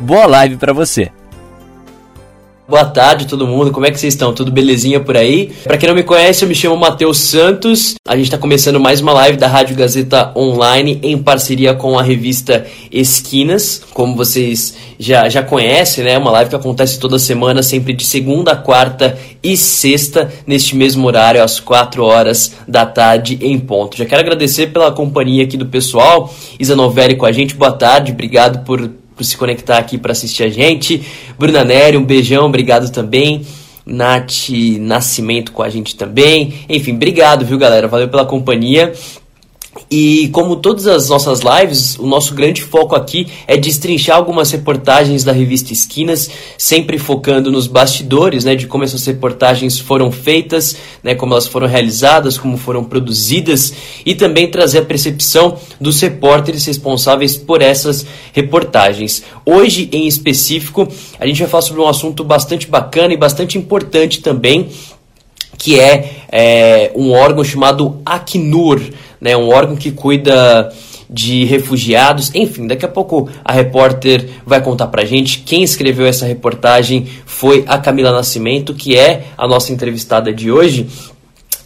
Boa live para você. Boa tarde todo mundo, como é que vocês estão? Tudo belezinha por aí? Para quem não me conhece, eu me chamo Matheus Santos. A gente está começando mais uma live da Rádio Gazeta Online em parceria com a revista Esquinas. Como vocês já, já conhecem, né? Uma live que acontece toda semana, sempre de segunda, quarta e sexta, neste mesmo horário, às 4 horas da tarde em ponto. Já quero agradecer pela companhia aqui do pessoal. Isa Novelli com a gente, boa tarde, obrigado por se conectar aqui para assistir a gente. Bruna Nery, um beijão, obrigado também. Nath Nascimento com a gente também. Enfim, obrigado, viu, galera? Valeu pela companhia. E como todas as nossas lives, o nosso grande foco aqui é destrinchar algumas reportagens da revista Esquinas, sempre focando nos bastidores, né, de como essas reportagens foram feitas, né, como elas foram realizadas, como foram produzidas e também trazer a percepção dos repórteres responsáveis por essas reportagens. Hoje, em específico, a gente vai falar sobre um assunto bastante bacana e bastante importante também, que é, é um órgão chamado Acnur né, um órgão que cuida de refugiados. Enfim, daqui a pouco a repórter vai contar pra gente. Quem escreveu essa reportagem foi a Camila Nascimento, que é a nossa entrevistada de hoje.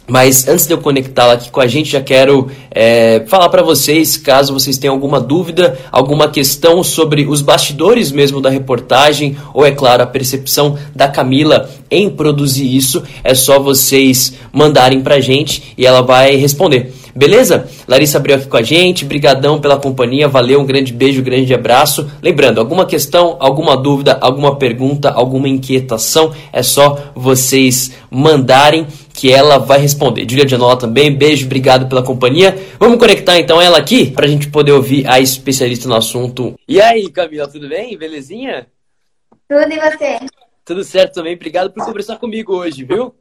Mas antes de eu conectá-la aqui com a gente, já quero é, falar para vocês, caso vocês tenham alguma dúvida, alguma questão sobre os bastidores mesmo da reportagem, ou é claro, a percepção da Camila em produzir isso, é só vocês mandarem para gente e ela vai responder. Beleza? Larissa abriu aqui com a gente, brigadão pela companhia, valeu, um grande beijo, um grande abraço. Lembrando, alguma questão, alguma dúvida, alguma pergunta, alguma inquietação, é só vocês mandarem que ela vai responder. Julia Gianola também, beijo, obrigado pela companhia. Vamos conectar então ela aqui para a gente poder ouvir a especialista no assunto. E aí, Camila, tudo bem? Belezinha? Tudo e você? Tudo certo também, obrigado por conversar comigo hoje, viu?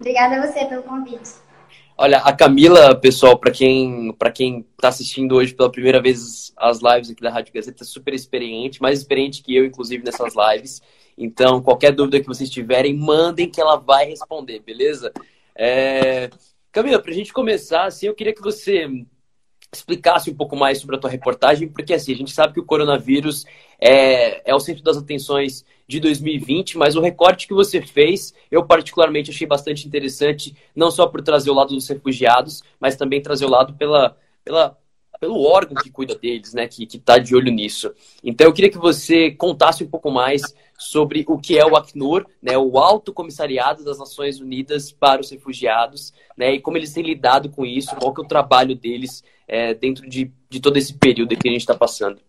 Obrigada a você pelo convite. Olha, a Camila, pessoal, para quem para quem está assistindo hoje pela primeira vez as lives aqui da Rádio Gazeta, super experiente, mais experiente que eu, inclusive, nessas lives. Então, qualquer dúvida que vocês tiverem, mandem que ela vai responder, beleza? É... Camila, para a gente começar, assim, eu queria que você explicasse um pouco mais sobre a tua reportagem, porque assim, a gente sabe que o coronavírus é, é o centro das atenções de 2020, mas o recorte que você fez, eu particularmente achei bastante interessante, não só por trazer o lado dos refugiados, mas também trazer o lado pela, pela, pelo órgão que cuida deles, né, que está de olho nisso. Então eu queria que você contasse um pouco mais sobre o que é o Acnur, né, o Alto Comissariado das Nações Unidas para os Refugiados, né, e como eles têm lidado com isso, qual que é o trabalho deles é, dentro de, de todo esse período que a gente está passando.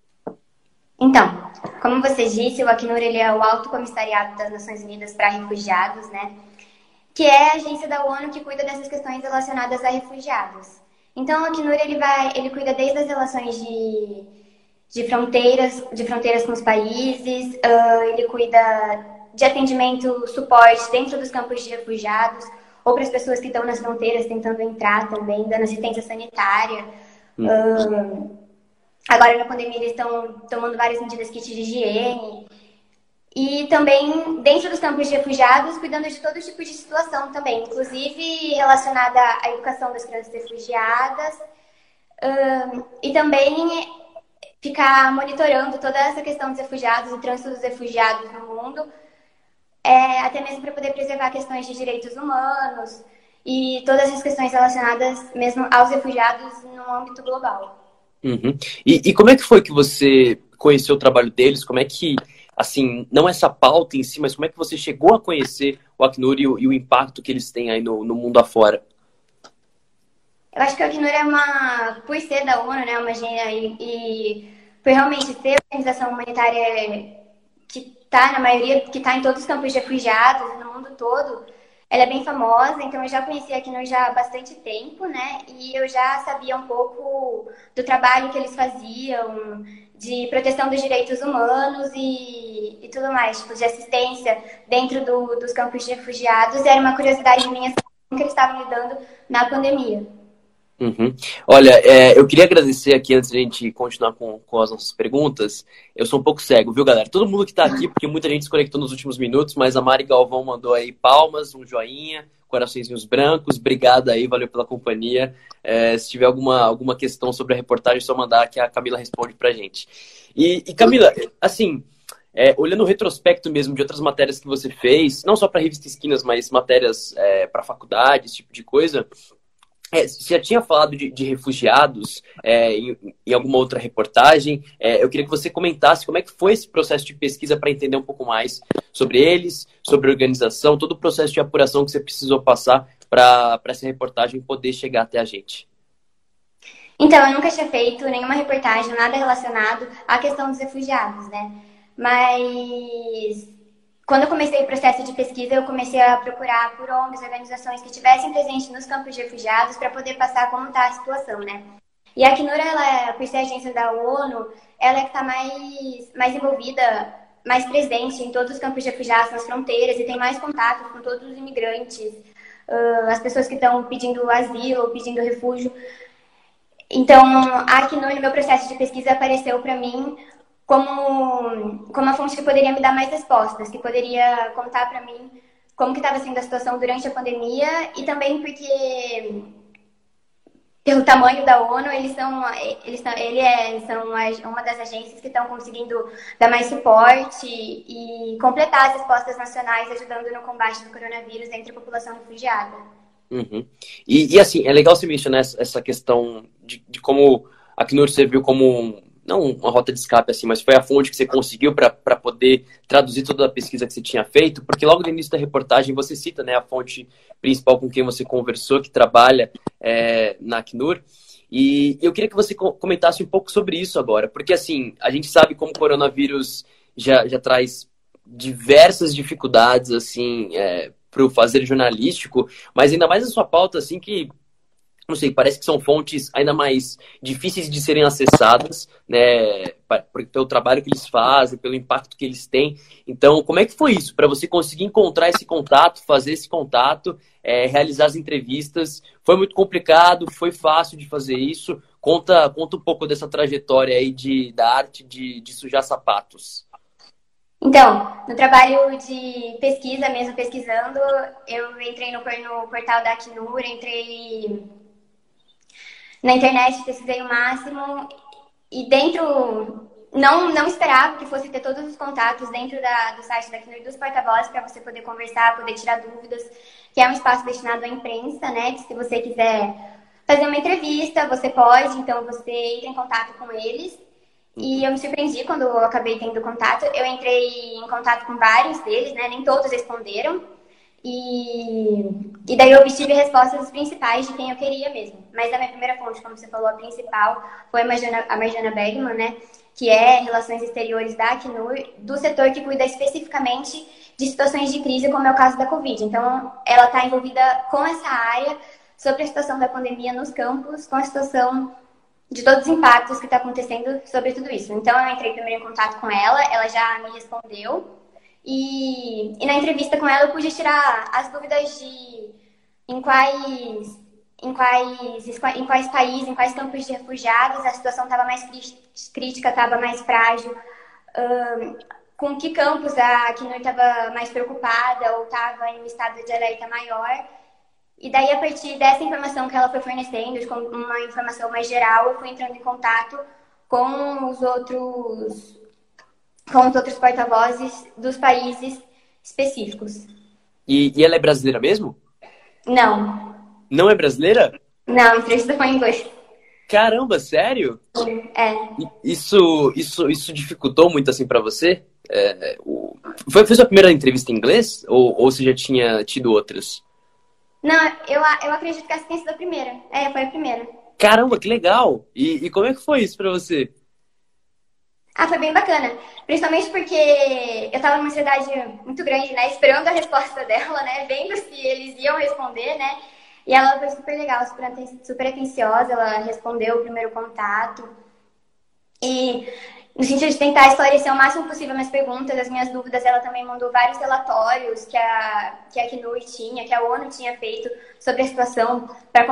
Então, como você disse, o Acnur ele é o Alto Comissariado das Nações Unidas para Refugiados, né? Que é a agência da ONU que cuida dessas questões relacionadas a refugiados. Então, o Acnur ele vai, ele cuida desde as relações de, de fronteiras, de fronteiras com os países, uh, ele cuida de atendimento, suporte dentro dos campos de refugiados ou para as pessoas que estão nas fronteiras tentando entrar também, dando assistência sanitária. Hum. Uh, Agora, na pandemia, eles estão tomando várias medidas kits de higiene. E também, dentro dos campos de refugiados, cuidando de todo tipo de situação também, inclusive relacionada à educação das crianças refugiadas. E também ficar monitorando toda essa questão dos refugiados, o trânsito dos refugiados no mundo, é, até mesmo para poder preservar questões de direitos humanos e todas as questões relacionadas mesmo aos refugiados no âmbito global. Uhum. E, e, como é que foi que você conheceu o trabalho deles? Como é que, assim, não essa pauta em si, mas como é que você chegou a conhecer o Acnur e o, e o impacto que eles têm aí no, no mundo afora? Eu acho que o Acnur é uma, por ser da ONU, né, uma e, e por realmente ser uma organização humanitária que está na maioria, que está em todos os campos de refugiados no mundo todo, ela é bem famosa, então eu já conhecia a Acnur já há bastante tempo, né? E eu já sabia um pouco do trabalho que eles faziam, de proteção dos direitos humanos e, e tudo mais, tipo, de assistência dentro do, dos campos de refugiados. E era uma curiosidade minha como que eles estavam lidando na pandemia. Uhum. Olha, é, eu queria agradecer aqui antes de a gente continuar com, com as nossas perguntas. Eu sou um pouco cego, viu, galera? Todo mundo que está aqui, porque muita gente se conectou nos últimos minutos, mas a Mari Galvão mandou aí palmas, um joinha, coraçõezinhos brancos. Obrigado aí, valeu pela companhia. É, se tiver alguma, alguma questão sobre a reportagem, é só mandar que a Camila responde pra gente. E, e Camila, assim, é, olhando o retrospecto mesmo de outras matérias que você fez, não só para revista Esquinas, mas matérias é, para faculdade, esse tipo de coisa, é, você já tinha falado de, de refugiados é, em, em, alguma outra reportagem. É, eu queria que você comentasse como é que foi esse processo de pesquisa para entender um pouco mais sobre eles, sobre a organização, todo o processo de apuração que você precisou passar para essa reportagem poder chegar até a gente. Então, eu nunca tinha feito nenhuma reportagem, nada relacionado à questão dos refugiados, né? Mas quando eu comecei o processo de pesquisa, eu comecei a procurar por ONGs, organizações que estivessem presentes nos campos de refugiados para poder passar como está a situação, né? E a Acnur, ela, por ser agência da ONU, ela é que está mais, mais envolvida, mais presente em todos os campos de refugiados, nas fronteiras, e tem mais contato com todos os imigrantes, as pessoas que estão pedindo asilo, pedindo refúgio. Então, a Acnur, no meu processo de pesquisa, apareceu para mim como, como uma fonte que poderia me dar mais respostas, que poderia contar para mim como que estava sendo a situação durante a pandemia e também porque pelo tamanho da ONU, eles são, eles são, ele é, são uma das agências que estão conseguindo dar mais suporte e completar as respostas nacionais, ajudando no combate do coronavírus entre a população refugiada. Uhum. E, e, assim, é legal você mencionar essa questão de, de como a Acnur serviu como não uma rota de escape assim, mas foi a fonte que você conseguiu para poder traduzir toda a pesquisa que você tinha feito, porque logo no início da reportagem você cita né, a fonte principal com quem você conversou, que trabalha é, na Acnur. E eu queria que você comentasse um pouco sobre isso agora, porque assim, a gente sabe como o coronavírus já, já traz diversas dificuldades assim é, para o fazer jornalístico, mas ainda mais a sua pauta assim que não sei, parece que são fontes ainda mais difíceis de serem acessadas, né, pelo trabalho que eles fazem, pelo impacto que eles têm. Então, como é que foi isso para você conseguir encontrar esse contato, fazer esse contato, é, realizar as entrevistas? Foi muito complicado? Foi fácil de fazer isso? Conta, conta um pouco dessa trajetória aí de, da arte de, de sujar sapatos. Então, no trabalho de pesquisa, mesmo pesquisando, eu entrei no, no portal da Acnur, entrei na internet, pesquisei o máximo e dentro não, não esperava que fosse ter todos os contatos dentro da, do site da Knur dos porta-vozes para você poder conversar, poder tirar dúvidas, que é um espaço destinado à imprensa, né? Que se você quiser fazer uma entrevista, você pode, então você entra em contato com eles. E eu me surpreendi quando eu acabei tendo contato. Eu entrei em contato com vários deles, né? Nem todos responderam. E, e daí eu obtive respostas principais de quem eu queria mesmo. Mas a minha primeira fonte, como você falou, a principal foi a Marjana, a Marjana Bergman, né? Que é Relações Exteriores da Acnur, do setor que cuida especificamente de situações de crise, como é o caso da Covid. Então, ela está envolvida com essa área sobre a situação da pandemia nos campos, com a situação de todos os impactos que está acontecendo sobre tudo isso. Então, eu entrei primeiro em contato com ela, ela já me respondeu e, e, na entrevista com ela eu pude tirar as dúvidas de em quais, em quais, em quais países, em quais campos de refugiados a situação estava mais crítica, estava mais frágil, um, com que campos a Acnur estava mais preocupada ou estava em um estado de alerta maior. E daí, a partir dessa informação que ela foi fornecendo, uma informação mais geral, eu fui entrando em contato com os outros com os outros porta-vozes dos países específicos. E, e, ela é brasileira mesmo? Não. Não é brasileira? Não, a entrevista foi em inglês. Caramba, sério? É. Isso, isso, isso dificultou muito assim para você? É, o... foi, foi sua primeira entrevista em inglês ou, ou você já tinha tido outras? Não, eu, eu acredito que essa tenha sido a primeira. É, foi a primeira. Caramba, que legal! E, e como é que foi isso para você? Ah, foi bem bacana. Principalmente porque eu tava numa ansiedade muito grande, né? Esperando a resposta dela, né? Vendo se eles iam responder, né? E ela foi super legal, super, super atenciosa. Ela respondeu o primeiro contato. E no sentido de tentar esclarecer o máximo possível minhas perguntas, as minhas dúvidas, ela também mandou vários relatórios que a, que a Acnur tinha, que a ONU tinha feito sobre a situação para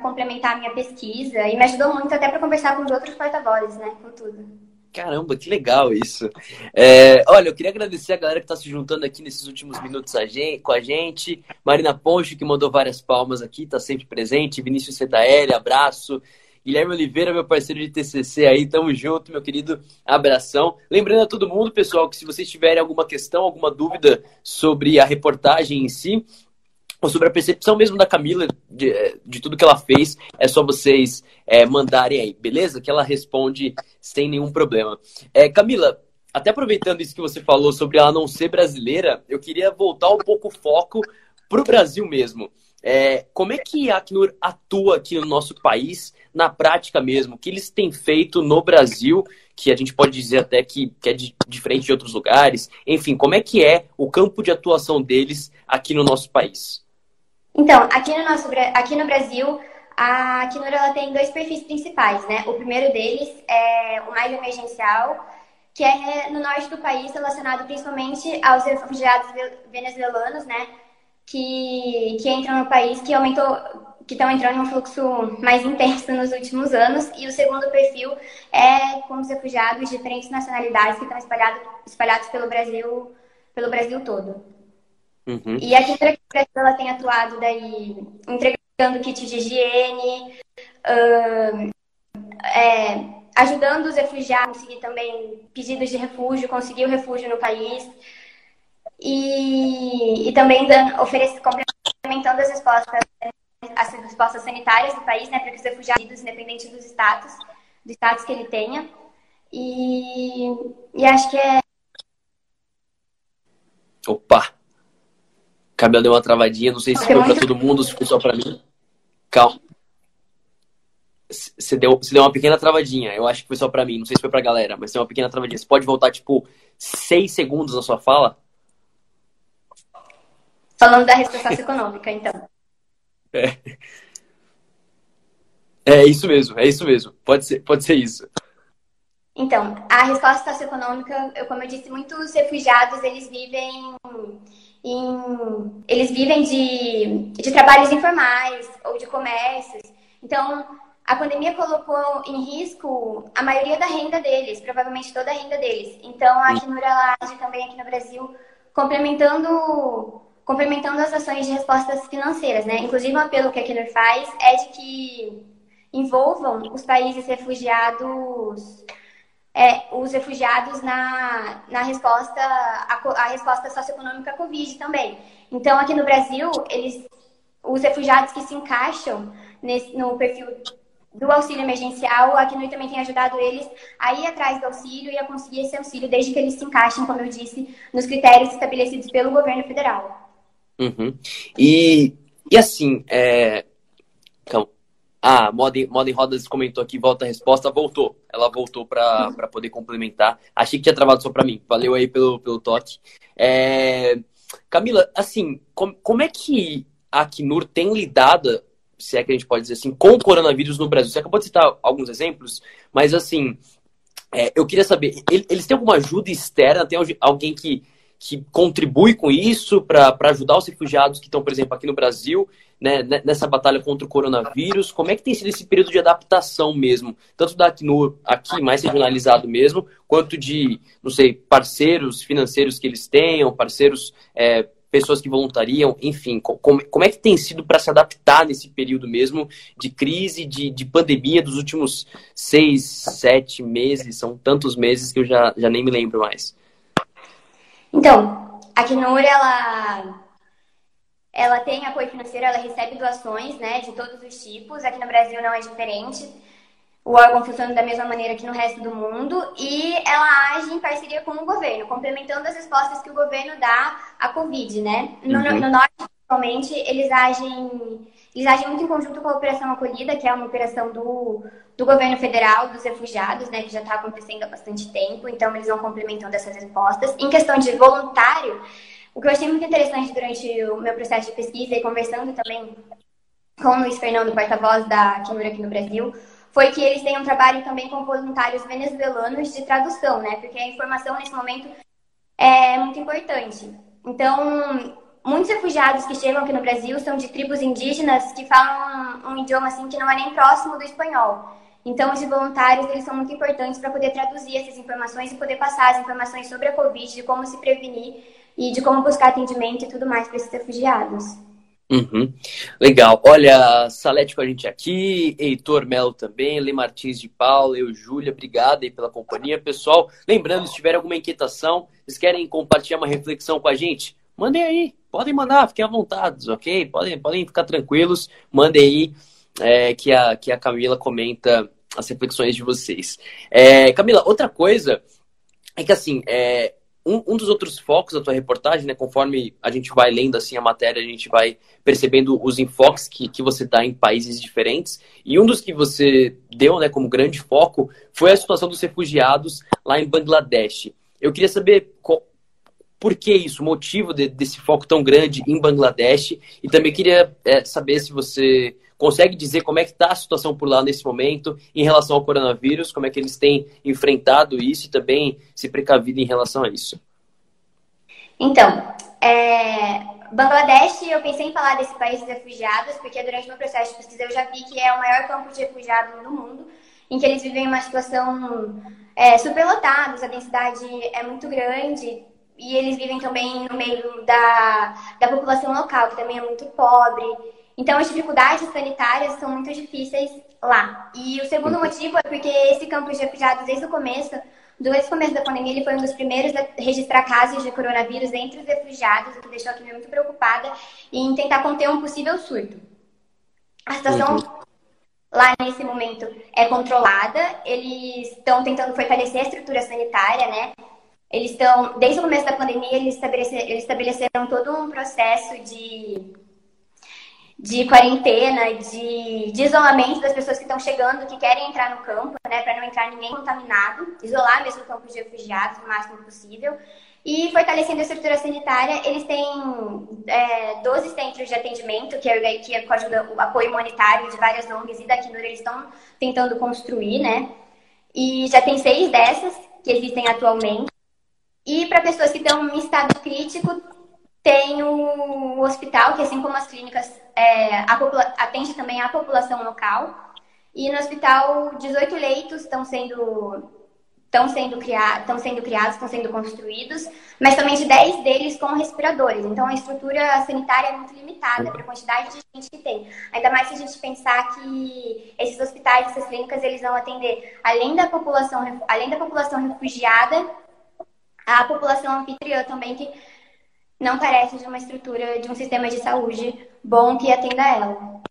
complementar a minha pesquisa. E me ajudou muito até para conversar com os outros porta-vozes, né? Com tudo. Caramba, que legal isso. É, olha, eu queria agradecer a galera que está se juntando aqui nesses últimos minutos a gente, com a gente. Marina Ponche, que mandou várias palmas aqui, está sempre presente. Vinícius Fetaelli, abraço. Guilherme Oliveira, meu parceiro de TCC aí, tamo junto, meu querido, abração. Lembrando a todo mundo, pessoal, que se vocês tiverem alguma questão, alguma dúvida sobre a reportagem em si, ou sobre a percepção mesmo da Camila de, de tudo que ela fez, é só vocês é, mandarem aí, beleza? Que ela responde sem nenhum problema. É, Camila, até aproveitando isso que você falou sobre ela não ser brasileira, eu queria voltar um pouco o foco para o Brasil mesmo. É, como é que a Acnur atua aqui no nosso país, na prática mesmo? O que eles têm feito no Brasil, que a gente pode dizer até que, que é de, diferente de outros lugares? Enfim, como é que é o campo de atuação deles aqui no nosso país? Então, aqui no, nosso, aqui no Brasil, a Acnur ela tem dois perfis principais, né? O primeiro deles é o mais emergencial, que é no norte do país, relacionado principalmente aos refugiados venezuelanos, né? Que, que entram no país, que aumentou, que estão entrando em um fluxo mais intenso nos últimos anos. E o segundo perfil é com os refugiados de diferentes nacionalidades que estão espalhados, espalhados pelo Brasil, pelo Brasil todo. Uhum. E aqui no Brasil ela tem atuado daí entregando kit de higiene, é, ajudando os refugiados a conseguir também pedidos de refúgio, conseguir o refúgio no país. E, e também dando, oferecendo, complementando as respostas, as respostas sanitárias do país, né, para que os refugiados, independente dos status, do status que ele tenha. E, e acho que é. Opa! Cabelo deu uma travadinha, não sei se foi para todo mundo, se foi só para mim. Calma. Você deu, você deu uma pequena travadinha. Eu acho que foi só para mim, não sei se foi pra galera, mas tem uma pequena travadinha. Você pode voltar, tipo, seis segundos na sua fala? Falando da resposta econômica, então. É. É isso mesmo, é isso mesmo. Pode ser, pode ser isso. Então, a resposta socioeconômica, eu, como eu disse, muitos refugiados, eles vivem em, eles vivem de, de trabalhos informais ou de comércios. Então, a pandemia colocou em risco a maioria da renda deles, provavelmente toda a renda deles. Então, a Acnura age também aqui no Brasil, complementando, complementando as ações de respostas financeiras, né? Inclusive, um apelo que a Acnur faz é de que envolvam os países refugiados é, os refugiados na, na resposta, a, a resposta socioeconômica à Covid também. Então, aqui no Brasil, eles, os refugiados que se encaixam nesse, no perfil do auxílio emergencial, a CNUI também tem ajudado eles a ir atrás do auxílio e a conseguir esse auxílio, desde que eles se encaixem, como eu disse, nos critérios estabelecidos pelo governo federal. Uhum. E, e assim, é... então, ah, Moda em, Moda em Rodas comentou aqui, volta a resposta, voltou. Ela voltou para poder complementar. Achei que tinha travado só para mim. Valeu aí pelo, pelo toque. É... Camila, assim, com, como é que a Acnur tem lidado, se é que a gente pode dizer assim, com o coronavírus no Brasil? Você acabou de citar alguns exemplos, mas assim, é, eu queria saber, eles têm alguma ajuda externa? Tem alguém que, que contribui com isso para ajudar os refugiados que estão, por exemplo, aqui no Brasil? né, nessa batalha contra o coronavírus? Como é que tem sido esse período de adaptação mesmo? Tanto da Acnur aqui, mais regionalizado mesmo, quanto de, não sei, parceiros financeiros que eles tenham, parceiros, é, pessoas que voluntariam, enfim, como, como é que tem sido para se adaptar nesse período mesmo de crise, de, de pandemia dos últimos seis, sete meses? São tantos meses que eu já, já nem me lembro mais. Então, a Acnur, ela ela tem apoio financeiro, ela recebe doações, né, de todos os tipos. Aqui no Brasil não é diferente. O órgão funciona da mesma maneira que no resto do mundo e ela age em parceria com o governo, complementando as respostas que o governo dá à Covid, né? No, uhum. no norte, principalmente, eles agem Eles agem muito em conjunto com a Operação Acolhida, que é uma operação do, do governo federal, dos refugiados, né, que já está acontecendo há bastante tempo, então eles vão complementando essas respostas. Em questão de voluntário, o que eu achei muito interessante durante o meu processo de pesquisa e conversando também com o Luiz Fernando, porta-voz da Acnur aqui no Brasil, foi que eles têm um trabalho também com voluntários venezuelanos de tradução, né? Porque a informação nesse momento é muito importante. Então, muitos refugiados que chegam aqui no Brasil são de tribos indígenas que falam um, idioma assim que não é nem próximo do espanhol. Então, os voluntários eles são muito importantes para poder traduzir essas informações e poder passar as informações sobre a Covid, de como se prevenir e de como buscar atendimento e tudo mais para esses refugiados. Uhum. Legal. Olha, Salete com a gente aqui, Heitor Melo também, Lê Martins de Paula, eu, Júlia, obrigado aí pela companhia. Pessoal, lembrando, se tiver alguma inquietação, vocês querem compartilhar uma reflexão com a gente? Mandem aí, podem mandar, fiquem à vontade, ok? Podem, podem ficar tranquilos, mandem aí é, que, a, que a Camila comenta as reflexões de vocês. É, Camila, outra coisa é que assim, é, um, um, dos outros focos da tua reportagem, né, conforme a gente vai lendo assim a matéria, a gente vai percebendo os enfoques que, que você dá em países diferentes. E um dos que você deu né, como grande foco foi a situação dos refugiados lá em Bangladesh. Eu queria saber por que isso, o motivo de, desse foco tão grande em Bangladesh. E também queria é, saber se você consegue dizer como é que está a situação por lá nesse momento em relação ao coronavírus, como é que eles têm enfrentado isso e também se precavido em relação a isso. Então, é, Bangladesh, eu pensei em falar desse país dos refugiados, porque durante meu processo de pesquisa eu já vi que é o maior campo de refugiados no mundo, em que eles vivem uma situação é, superlotados, a densidade é muito grande, e eles vivem também no meio da, da população local, que também é muito pobre. Então, as dificuldades sanitárias são muito difíceis lá. E o segundo motivo é porque esse campo de refugiados, desde o começo, desde o começo da pandemia, ele foi um dos primeiros a registrar casos de coronavírus entre os refugiados, o que deixou a Kenia muito preocupada em tentar conter um possível surto. A situação uhum. lá nesse momento é controlada, eles estão tentando fortalecer a estrutura sanitária, né? Eles estão, desde o começo da pandemia, eles estabeleceram, eles estabeleceram todo um processo de de quarentena, de, de isolamento das pessoas que estão chegando, que querem entrar no campo, né, para não entrar ninguém contaminado, isolar mesmo o campo de refugiados o máximo possível. E fortalecendo a estrutura sanitária, eles têm é, 12 centros de atendimento, que, é, que ajuda o apoio humanitário de várias ONGs e da Acnur, eles estão tentando construir, né? E já tem seis dessas que existem atualmente. E para pessoas que estão em estado crítico, tem o hospital, que assim como as clínicas, é, atende também a população local. E no hospital, 18 leitos estão sendo estão sendo, criados, estão sendo criados, estão sendo construídos, mas somente 10 deles com respiradores. Então, a estrutura sanitária é muito limitada para a quantidade de gente que tem. Ainda mais se a gente pensar que esses hospitais, essas clínicas, eles vão atender, além da população, além da população refugiada, a população anfitriã também, que não carece de uma estrutura, de um sistema de saúde bom que atenda ela.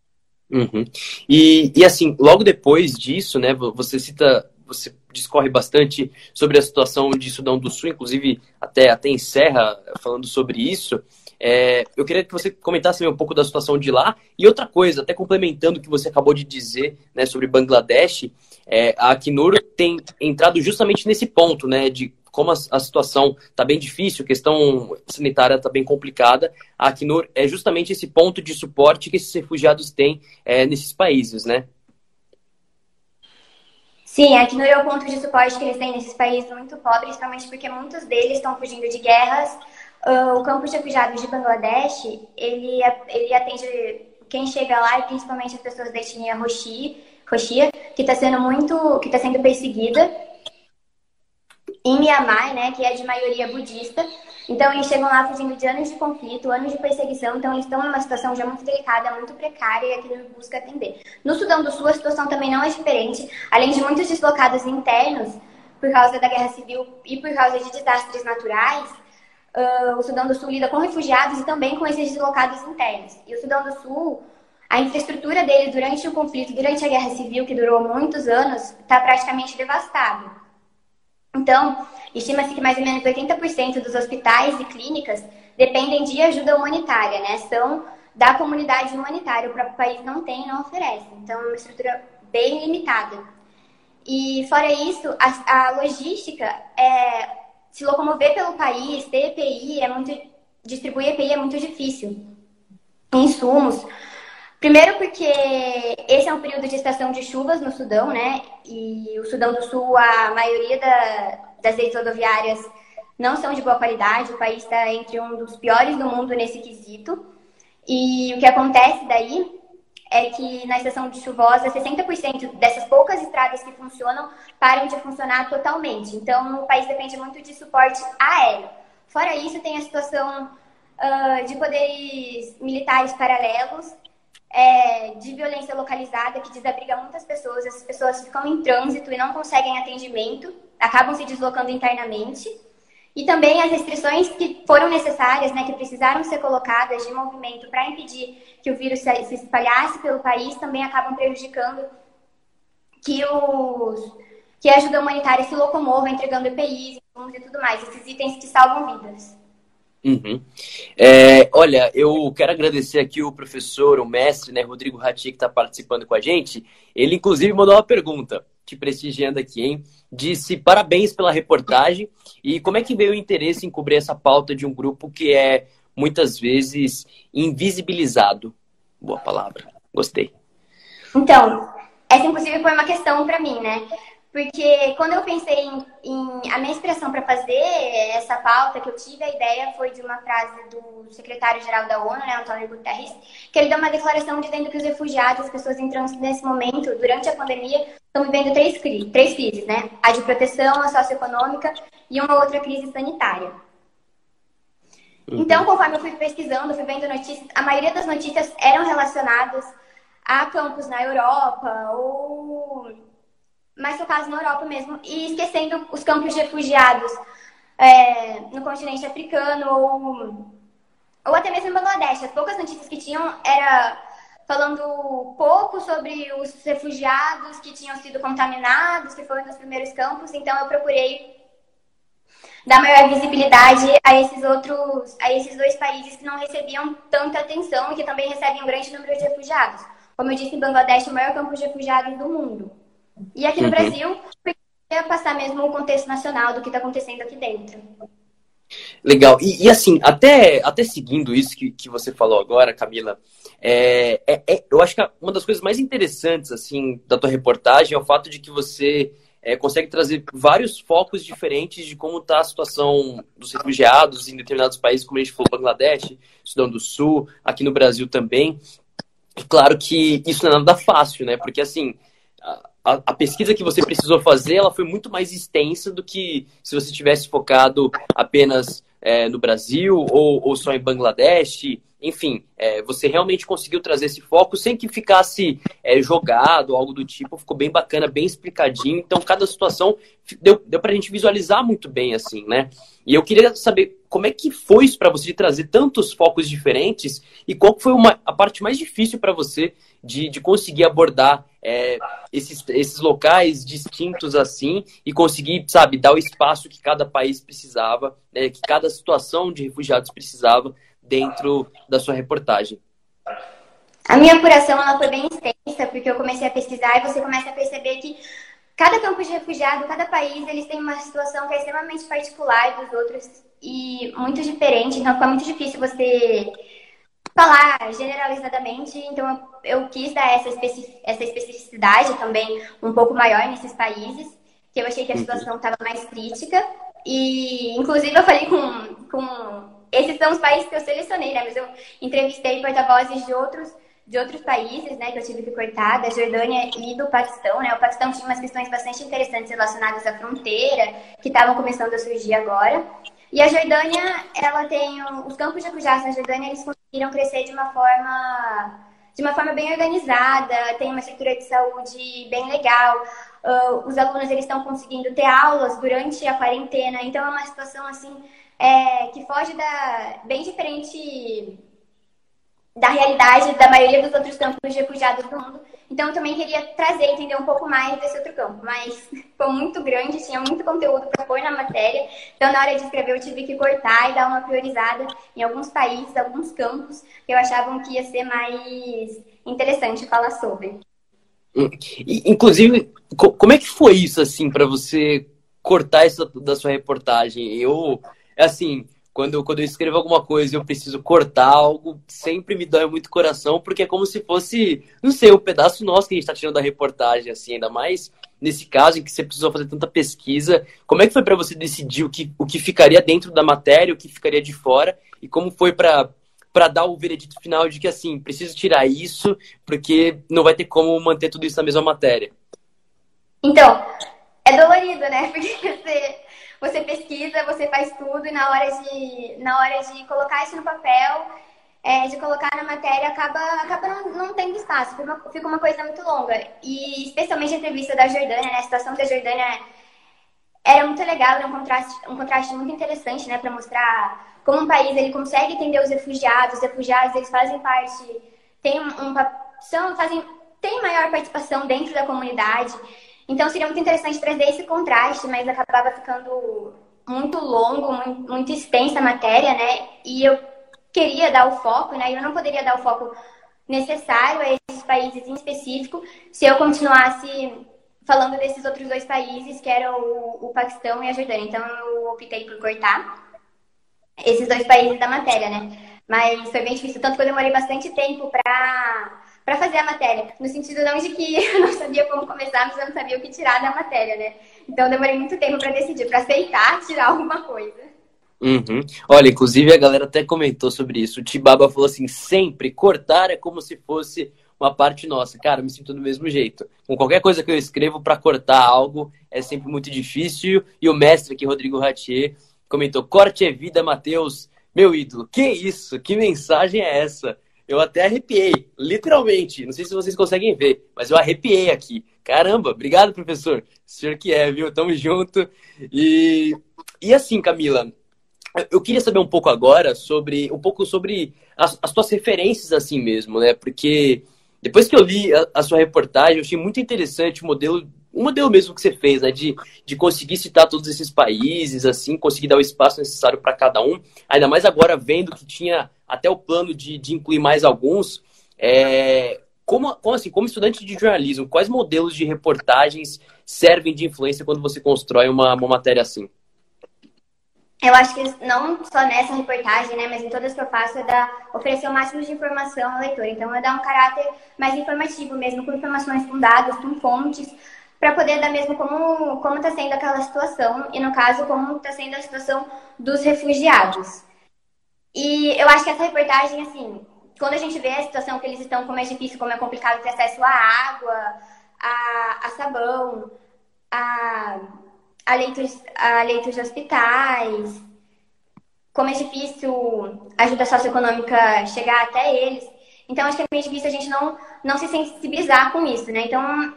Uhum. E, e assim, logo depois disso, né, você cita, você discorre bastante sobre a situação de Sudão do Sul, inclusive até, até encerra falando sobre isso. É, eu queria que você comentasse um pouco da situação de lá. E outra coisa, até complementando o que você acabou de dizer né, sobre Bangladesh, é, a Acnur tem entrado justamente nesse ponto, né, de como a, a situação está bem difícil, a questão sanitária está bem complicada, a Acnur é justamente esse ponto de suporte que esses refugiados têm é, nesses países, né? Sim, a Acnur é o ponto de suporte que eles têm nesses países muito pobres, principalmente porque muitos deles estão fugindo de guerras. Uh, o campo de refugiados de Bangladesh, ele, ele atende quem chega lá e principalmente as pessoas da etnia Roxia que está sendo muito, que está sendo perseguida em Myanmar, né, que é de maioria budista. Então, eles chegam lá fugindo de anos de conflito, anos de perseguição, então eles estão numa situação já muito delicada, muito precária e aqui não busca atender. No Sudão do Sul, a situação também não é diferente. Além de muitos deslocados internos, por causa da guerra civil e por causa de desastres naturais, uh, o Sudão do Sul lida com refugiados e também com esses deslocados internos. E o Sudão do Sul, a infraestrutura dele durante o conflito, durante a guerra civil, que durou muitos anos, está praticamente devastado. Então, estima-se que mais ou menos 80% dos hospitais e clínicas dependem de ajuda humanitária, né? São da comunidade humanitária. O próprio país não tem não oferece. Então, é uma estrutura bem limitada. E, fora isso, a, a logística, é, se locomover pelo país, ter EPI, é muito, distribuir EPI é muito difícil. Insumos. Primeiro porque esse é um período de estação de chuvas no Sudão, né? E o Sudão do Sul, a maioria da, das redes rodoviárias não são de boa qualidade. O país está entre um dos piores do mundo nesse quesito. E o que acontece daí é que na estação de chuvosa, 60% dessas poucas estradas que funcionam param de funcionar totalmente. Então, o país depende muito de suporte aéreo. Fora isso, tem a situação uh, de poderes militares paralelos, é, de violência localizada, que desabriga muitas pessoas. Essas pessoas ficam em trânsito e não conseguem atendimento, acabam se deslocando internamente. E também as restrições que foram necessárias, né, que precisaram ser colocadas de movimento para impedir que o vírus se espalhasse pelo país, também acabam prejudicando que, os, que a ajuda humanitária se locomova, entregando EPIs e tudo mais, esses itens que salvam vidas. Uhum. É, olha, eu quero agradecer aqui o professor, o mestre, né, Rodrigo Rati, que está participando com a gente. Ele, inclusive, mandou uma pergunta te prestigiando aqui, hein? Disse parabéns pela reportagem e como é que veio o interesse em cobrir essa pauta de um grupo que é muitas vezes invisibilizado? Boa palavra, gostei. Então, essa inclusive foi uma questão para mim, né? Porque quando eu pensei em, em a minha inspiração para fazer essa pauta, que eu tive a ideia foi de uma frase do secretário-geral da ONU, né, Antônio Guterres, que ele deu uma declaração dizendo que os refugiados, as pessoas em trânsito nesse momento, durante a pandemia, estão vivendo três, três crises, né? A de proteção, a socioeconômica e uma outra crise sanitária. Uhum. Então, conforme eu fui pesquisando, fui vendo notícias, a maioria das notícias eram relacionadas a campos na Europa ou mais focados na Europa mesmo, e esquecendo os campos de refugiados é, no continente africano ou, ou até mesmo em Bangladesh. As poucas notícias que tinham era falando pouco sobre os refugiados que tinham sido contaminados, que foram nos primeiros campos, então eu procurei dar maior visibilidade a esses outros, a esses dois países que não recebiam tanta atenção e que também recebem um grande número de refugiados. Como eu disse, em Bangladesh é o maior campo de refugiados do mundo. E aqui no uhum. Brasil, queria passar mesmo o contexto nacional do que está acontecendo aqui dentro. Legal. E, e, assim, até, até seguindo isso que, que você falou agora, Camila, é, é, é, eu acho que uma das coisas mais interessantes assim da tua reportagem é o fato de que você é, consegue trazer vários focos diferentes de como está a situação dos refugiados em determinados países, como a gente falou, Bangladesh, Sudão do Sul, aqui no Brasil também. E claro que isso não é nada fácil, né? Porque assim, a, a, pesquisa que você precisou fazer ela foi muito mais extensa do que se você tivesse focado apenas é, no Brasil ou, ou, só em Bangladesh. Enfim, é, você realmente conseguiu trazer esse foco sem que ficasse é, jogado, algo do tipo. Ficou bem bacana, bem explicadinho. Então, cada situação deu, deu para a gente visualizar muito bem, assim, né? E eu queria saber como é que foi isso para você de trazer tantos focos diferentes e qual foi uma, a parte mais difícil para você de, de conseguir abordar é, esses, esses locais distintos assim e conseguir, sabe, dar o espaço que cada país precisava, né, que cada situação de refugiados precisava dentro da sua reportagem. A minha apuração ela foi bem extensa, porque eu comecei a pesquisar e você começa a perceber que cada campo de refugiado, cada país, eles têm uma situação que é extremamente particular dos outros e muito diferente, então fica muito difícil você falar generalizadamente, então eu, eu quis dar essa, especi essa especificidade também um pouco maior nesses países, que eu achei que a situação estava mais crítica. E, inclusive, eu falei com, com. Esses são os países que eu selecionei, né? Mas eu entrevistei porta-vozes de outros, de outros países, né? Que eu tive que cortar, da Jordânia e do Paquistão, né? O Paquistão tinha umas questões bastante interessantes relacionadas à fronteira, que estavam começando a surgir agora. E a Jordânia, ela tem os campos de refugiados na Jordânia, eles conseguiram crescer de uma forma de uma forma bem organizada, tem uma estrutura de saúde bem legal. Uh, os alunos eles estão conseguindo ter aulas durante a quarentena, então é uma situação assim é, que foge da bem diferente da realidade da maioria dos outros campos de refugiados do mundo. Então, eu também queria trazer, entender um pouco mais desse outro campo. Mas foi muito grande, tinha muito conteúdo para pôr na matéria. Então, na hora de escrever, eu tive que cortar e dar uma priorizada em alguns países, alguns campos que eu achava que ia ser mais interessante falar sobre. Hum, inclusive, como é que foi isso, assim, para você cortar isso da sua reportagem? Eu, assim, quando, quando eu escrevo alguma coisa e eu preciso cortar algo, sempre me dói muito o coração, porque é como se fosse, não sei, um pedaço nosso que a gente está tirando da reportagem, assim, ainda mais nesse caso em que você precisou fazer tanta pesquisa. Como é que foi para você decidir o que, o que ficaria dentro da matéria, o que ficaria de fora, e como foi para para dar o veredito final de que assim, preciso tirar isso, porque não vai ter como manter tudo isso na mesma matéria. Então, é dolorido, né? Porque você você pesquisa, você faz tudo e na hora de, na hora de colocar isso no papel, é, de colocar na matéria, acaba, acaba não, não tendo espaço, fica uma, fica uma coisa muito longa. E especialmente a entrevista da Jordânia, né? A situação da Jordânia era muito legal, era um contraste, um contraste muito interessante, né? Para mostrar como um país ele consegue entender os refugiados, os refugiados eles fazem parte, tem um, um são, fazem, tem maior participação dentro da comunidade. Então seria muito interessante trazer esse contraste, mas acabava ficando muito longo, muito, muito extensa a matéria, né? E eu queria dar o foco, né? Eu não poderia dar o foco necessário a esses países em específico se eu continuasse falando desses outros dois países, que eram o, o Paquistão e a Jordânia. Então eu optei por cortar esses dois países da matéria, né? Mas foi bem difícil, tanto que eu demorei bastante tempo para para fazer a matéria. No sentido não de que eu não sabia como começar, mas eu não sabia o que tirar da matéria, né? Então demorei muito tempo para decidir, para aceitar tirar alguma coisa. Uhum. Olha, inclusive a galera até comentou sobre isso. O Tibaba falou assim: sempre cortar é como se fosse uma parte nossa. Cara, eu me sinto do mesmo jeito. Com qualquer coisa que eu escrevo para cortar algo é sempre muito difícil. E o mestre aqui, Rodrigo Ratier, comentou: corte é vida, Matheus. Meu ídolo, que isso? Que mensagem é essa? Eu até arrepiei, literalmente. Não sei se vocês conseguem ver, mas eu arrepiei aqui. Caramba, obrigado, professor. O senhor que é, viu? Tamo junto. E, e assim, Camila, eu queria saber um pouco agora sobre um pouco sobre as, as tuas referências assim mesmo, né? Porque depois que eu li a, a sua reportagem, eu achei muito interessante o modelo o modelo mesmo que você fez, né? De, de conseguir citar todos esses países, assim, conseguir dar o espaço necessário para cada um. Ainda mais agora vendo que tinha até o plano de, de incluir mais alguns. É, como, como, assim, como estudante de jornalismo, quais modelos de reportagens servem de influência quando você constrói uma, uma matéria assim? Eu acho que não só nessa reportagem, né, mas em todas que eu faço, é oferecer o máximo de informação ao leitor. Então, é dar um caráter mais informativo mesmo, com informações fundadas, com fontes, para poder dar mesmo como como está sendo aquela situação e no caso como está sendo a situação dos refugiados. E eu acho que essa reportagem assim, quando a gente vê a situação que eles estão, como é difícil, como é complicado ter acesso à água, a, a sabão, a, a, leitos, a leitos de hospitais, como é difícil a ajuda socioeconômica chegar até eles. Então, acho que é meio difícil a gente não, não se sensibilizar com isso, né? Então,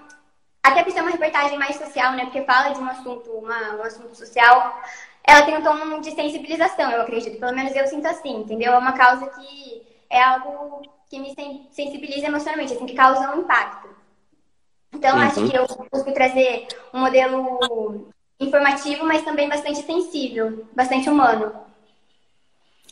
até por ser uma reportagem mais social, né? Porque fala de um assunto, uma, um assunto social, ela tem um tom de sensibilização, eu acredito. Pelo menos eu sinto assim, entendeu? É uma causa que é algo que me sensibiliza emocionalmente, assim, que causa um impacto. Então, uhum. acho que eu busco trazer um modelo informativo, mas também bastante sensível, bastante humano.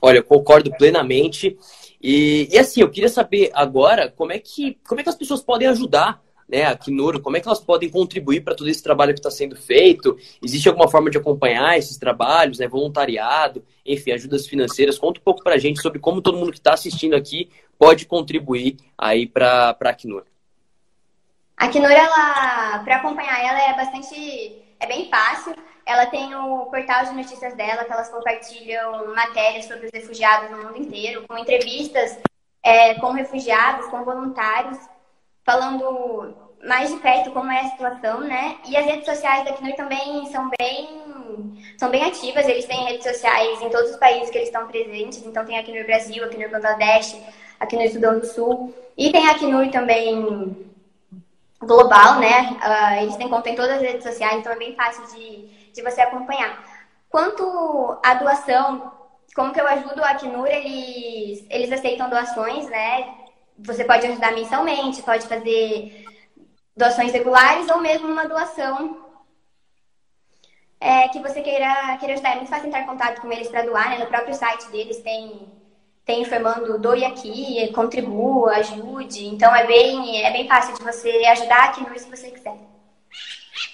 Olha, eu concordo plenamente. E, e assim, eu queria saber agora como é que, como é que as pessoas podem ajudar né, a Quinuro, como é que elas podem contribuir para todo esse trabalho que está sendo feito? Existe alguma forma de acompanhar esses trabalhos, né, voluntariado, enfim, ajudas financeiras? Conta um pouco para a gente sobre como todo mundo que está assistindo aqui pode contribuir aí para a Quinuro. A ela, para acompanhar ela é bastante, é bem fácil. Ela tem o portal de notícias dela, que elas compartilham matérias sobre os refugiados no mundo inteiro, com entrevistas é, com refugiados, com voluntários falando mais de perto como é a situação, né? E as redes sociais da Acnur também são bem, são bem ativas. Eles têm redes sociais em todos os países que eles estão presentes. Então tem aqui no Brasil, aqui no Bangladesh, aqui no Sudão do Sul. E tem a Acnur também global, né? Uh, eles têm conta em todas as redes sociais, então é bem fácil de, de você acompanhar. Quanto à doação, como que eu ajudo a Acnur, eles, eles aceitam doações, né? Você pode ajudar mensalmente, pode fazer doações regulares ou mesmo uma doação é, que você queira, queira ajudar. É muito fácil entrar em contato com eles para doar, né? No próprio site deles tem, tem informando doe aqui, contribua, ajude. Então é bem, é bem fácil de você ajudar aqui no se você quiser.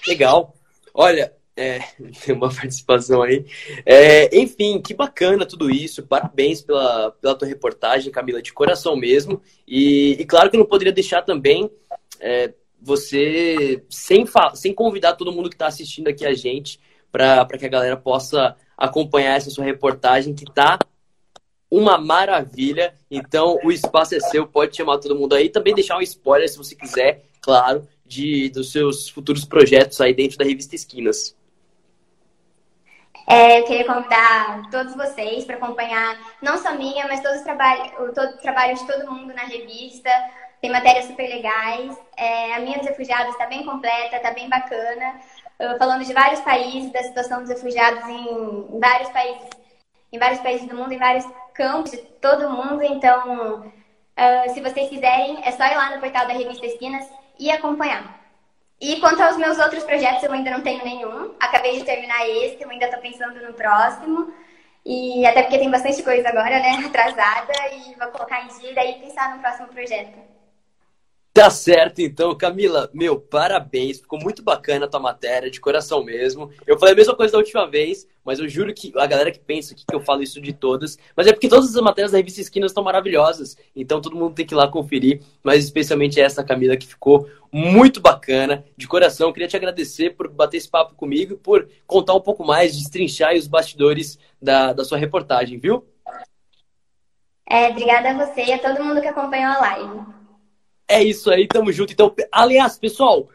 Legal. Olha, é, tem uma participação aí. É, enfim, que bacana tudo isso. Parabéns pela, pela tua reportagem, Camila, de coração mesmo. E, e claro que não poderia deixar também é, você, sem, sem convidar todo mundo que está assistindo aqui a gente, para que a galera possa acompanhar essa sua reportagem, que tá uma maravilha. Então, o espaço é seu, pode chamar todo mundo aí. Também deixar um spoiler, se você quiser, claro, de dos seus futuros projetos aí dentro da revista Esquinas. É, eu queria convidar todos vocês para acompanhar, não só minha, mas todos os trabalhos, todo o trabalho de todo mundo na revista. Tem matérias super legais. É, a minha dos refugiados está bem completa, está bem bacana falando de vários países, da situação dos refugiados em, vários países, em vários países do mundo, em vários campos de todo mundo. Então, uh, se vocês quiserem, é só ir lá no portal da revista Esquinas e acompanhar. E quanto aos meus outros projetos, eu ainda não tenho nenhum. Acabei de terminar esse, eu ainda estou pensando no próximo. E até porque tem bastante coisa agora, né, atrasada, e vou colocar em dia e daí pensar no próximo projeto. Tá certo, então, Camila, meu, parabéns, ficou muito bacana a tua matéria, de coração mesmo. Eu falei a mesma coisa da última vez, mas eu juro que a galera que pensa que eu falo isso de todas, mas é porque todas as matérias da revista Esquinas estão maravilhosas, então todo mundo tem que ir lá conferir, mas especialmente essa, Camila, que ficou muito bacana, de coração. Queria te agradecer por bater esse papo comigo, por contar um pouco mais, destrinchar os bastidores da, da sua reportagem, viu? É, obrigada a você e a todo mundo que acompanhou a live. É isso aí, tamo junto. Então, aliás, pessoal,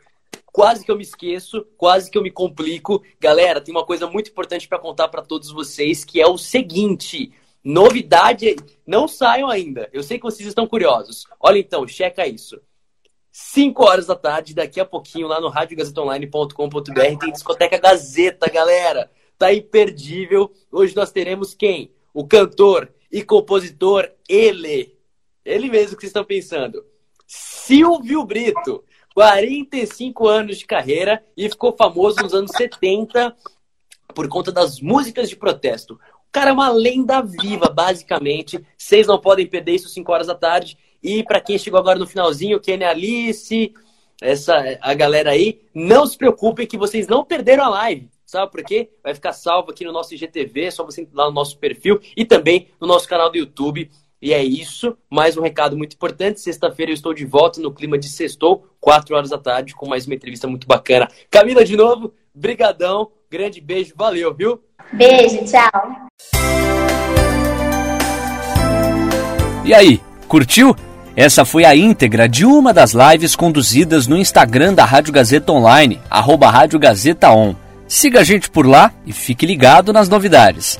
quase que eu me esqueço, quase que eu me complico. Galera, tem uma coisa muito importante para contar para todos vocês, que é o seguinte: novidade, não saiam ainda. Eu sei que vocês estão curiosos. Olha então, checa isso. 5 horas da tarde, daqui a pouquinho, lá no radiogazetaonline.com.br, tem discoteca Gazeta, galera. Tá imperdível. Hoje nós teremos quem? O cantor e compositor, ele. Ele mesmo que vocês estão pensando. Silvio Brito, 45 anos de carreira e ficou famoso nos anos 70 por conta das músicas de protesto. O cara é uma lenda viva, basicamente. Vocês não podem perder isso 5 horas da tarde. E para quem chegou agora no finalzinho, Kenny Alice, essa a galera aí, não se preocupem que vocês não perderam a live. Sabe por quê? Vai ficar salvo aqui no nosso IGTV, é só você entrar lá no nosso perfil e também no nosso canal do YouTube. E é isso. Mais um recado muito importante. Sexta-feira eu estou de volta no clima de sextou, 4 horas da tarde, com mais uma entrevista muito bacana. Camila, de novo, brigadão. Grande beijo, valeu, viu? Beijo, tchau. E aí, curtiu? Essa foi a íntegra de uma das lives conduzidas no Instagram da Rádio Gazeta Online, arroba Rádio Gazeta On. Siga a gente por lá e fique ligado nas novidades